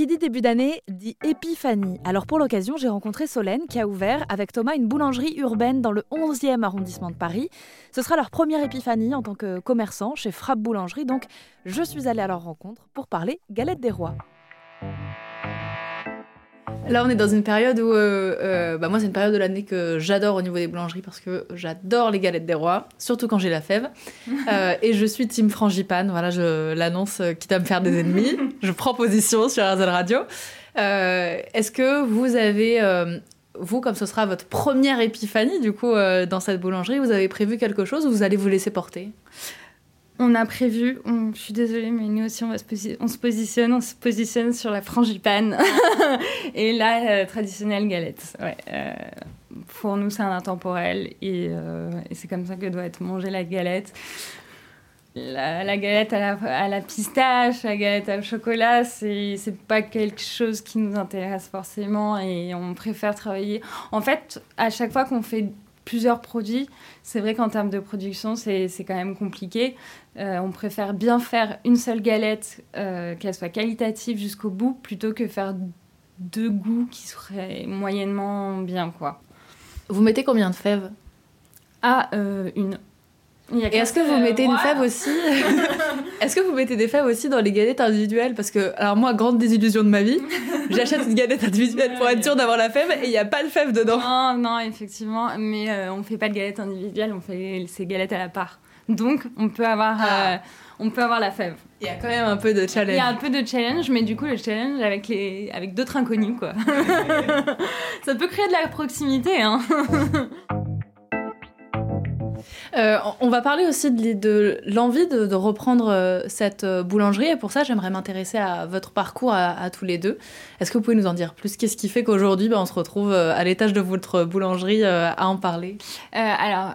Qui dit début d'année dit épiphanie. Alors pour l'occasion, j'ai rencontré Solène qui a ouvert avec Thomas une boulangerie urbaine dans le 11e arrondissement de Paris. Ce sera leur première épiphanie en tant que commerçant chez Frappe Boulangerie, donc je suis allée à leur rencontre pour parler galette des rois. Là, on est dans une période où, euh, euh, bah moi, c'est une période de l'année que j'adore au niveau des boulangeries parce que j'adore les galettes des rois, surtout quand j'ai la fève. Euh, et je suis team frangipane. Voilà, je l'annonce, quitte à me faire des ennemis. je prends position sur RZL Radio. Est-ce que vous avez, vous, comme ce sera votre première épiphanie, du coup, dans cette boulangerie, vous avez prévu quelque chose ou vous allez vous laisser porter? On a prévu, je suis désolée, mais nous aussi on, se, positionne, on se positionne sur la frangipane et la euh, traditionnelle galette. Euh, pour nous, c'est un intemporel euh, et, c'est comme ça que doit être mangée la galette. La, galette à la, pistache, la galette au chocolat, c'est pas quelque chose qui nous intéresse forcément et on préfère travailler. En fait, à chaque fois qu'on fait plusieurs produits, c'est vrai qu'en termes de production, c'est quand même compliqué. Euh, on préfère bien faire une seule galette, euh, qu'elle soit qualitative jusqu'au bout, plutôt que faire deux goûts qui seraient moyennement bien, quoi. Vous mettez combien de fèves? Ah, euh, une. Et est-ce que vous mettez une fève aussi Est-ce que vous mettez des fèves aussi dans les galettes individuelles Parce que, alors moi, grande désillusion de ma vie, j'achète une galette individuelle pour être sûre d'avoir la fève et il n'y a pas de fève dedans. Non, non, effectivement, mais on ne fait pas de galettes individuelles, on fait ces galettes à la part. Donc, on peut avoir, ah. euh, on peut avoir la fève. Il y a quand même un peu de challenge. Il y a un peu de challenge, mais du coup, le challenge avec, les, avec d'autres inconnus, quoi. Ça peut créer de la proximité, hein. Euh, on va parler aussi de, l'envie de, reprendre euh, cette euh, boulangerie et pour ça j'aimerais m'intéresser à votre parcours à, tous les deux. Est-ce que vous pouvez nous en dire plus? Qu'est-ce qui fait qu'aujourd'hui ben, on se retrouve à l'étage de votre boulangerie à en parler? Alors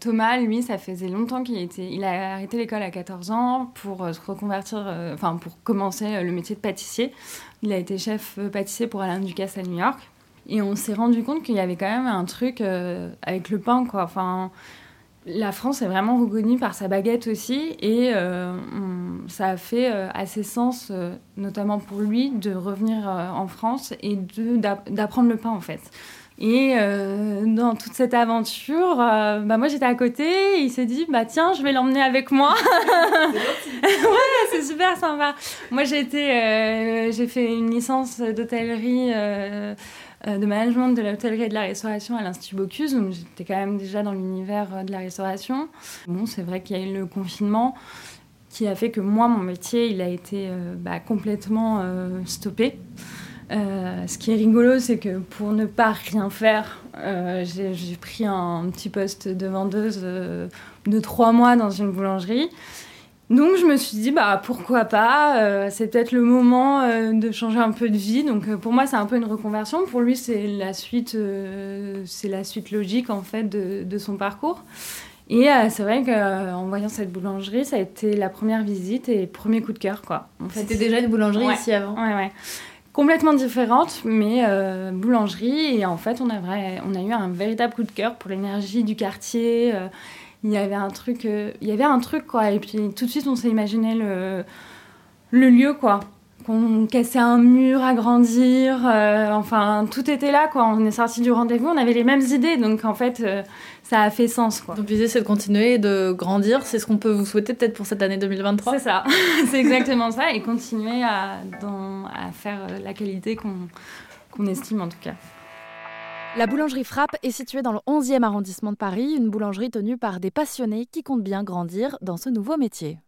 Thomas, lui, ça faisait longtemps qu'il était, il a arrêté l'école à 14 ans pour se reconvertir, enfin pour commencer le métier de pâtissier. Il a été chef pâtissier pour Alain Ducasse à New York. Et on s'est rendu compte qu'il y avait quand même un truc avec le pain, quoi. Enfin, la France est vraiment reconnue par sa baguette aussi et euh, ça a fait euh, assez sens, euh, notamment pour lui, de revenir en France et d'apprendre le pain en fait. Et dans toute cette aventure, bah moi j'étais à côté, et il s'est dit bah tiens je vais l'emmener avec moi. ouais c'est super sympa. Moi j'ai j'ai fait une licence d'hôtellerie euh, de management de l'hôtellerie et de la restauration à l'Institut Bocuse, donc j'étais quand même déjà dans l'univers euh, de la restauration. Bon, c'est vrai qu'il y a eu le confinement qui a fait que moi, mon métier, il a été euh, bah, complètement stoppé. Ce qui est rigolo, c'est que pour ne pas rien faire, j'ai pris un petit poste de vendeuse de trois mois dans une boulangerie. Donc je me suis dit bah pourquoi pas, euh, c'est peut-être le moment euh, de changer un peu de vie. Donc euh, pour moi c'est un peu une reconversion. Pour lui c'est la suite, la suite logique en fait de, son parcours. Et c'est vrai qu'en voyant cette boulangerie, ça a été la première visite et premier coup de cœur quoi. C'était déjà une boulangerie ici avant. Ouais ouais. Complètement différente, mais boulangerie. Et en fait, on a, vrai, on a eu un véritable coup de cœur pour l'énergie du quartier il y avait un truc euh, y avait un truc quoi. Et puis tout de suite on s'est imaginé le le lieu quoi qu'on cassait un mur à grandir euh, enfin tout était là quoi. On est sorti du rendez-vous on avait les mêmes idées donc en fait euh, ça a fait sens quoi. Donc l'idée c'est de continuer de grandir. C'est ce qu'on peut vous souhaiter peut-être pour cette année 2023 c'est ça. C'est exactement ça. Et continuer à, dans, à faire la qualité qu'on qu'on estime en tout cas. La boulangerie Frappe est située dans le 11e arrondissement de Paris, une boulangerie tenue par des passionnés qui comptent bien grandir dans ce nouveau métier.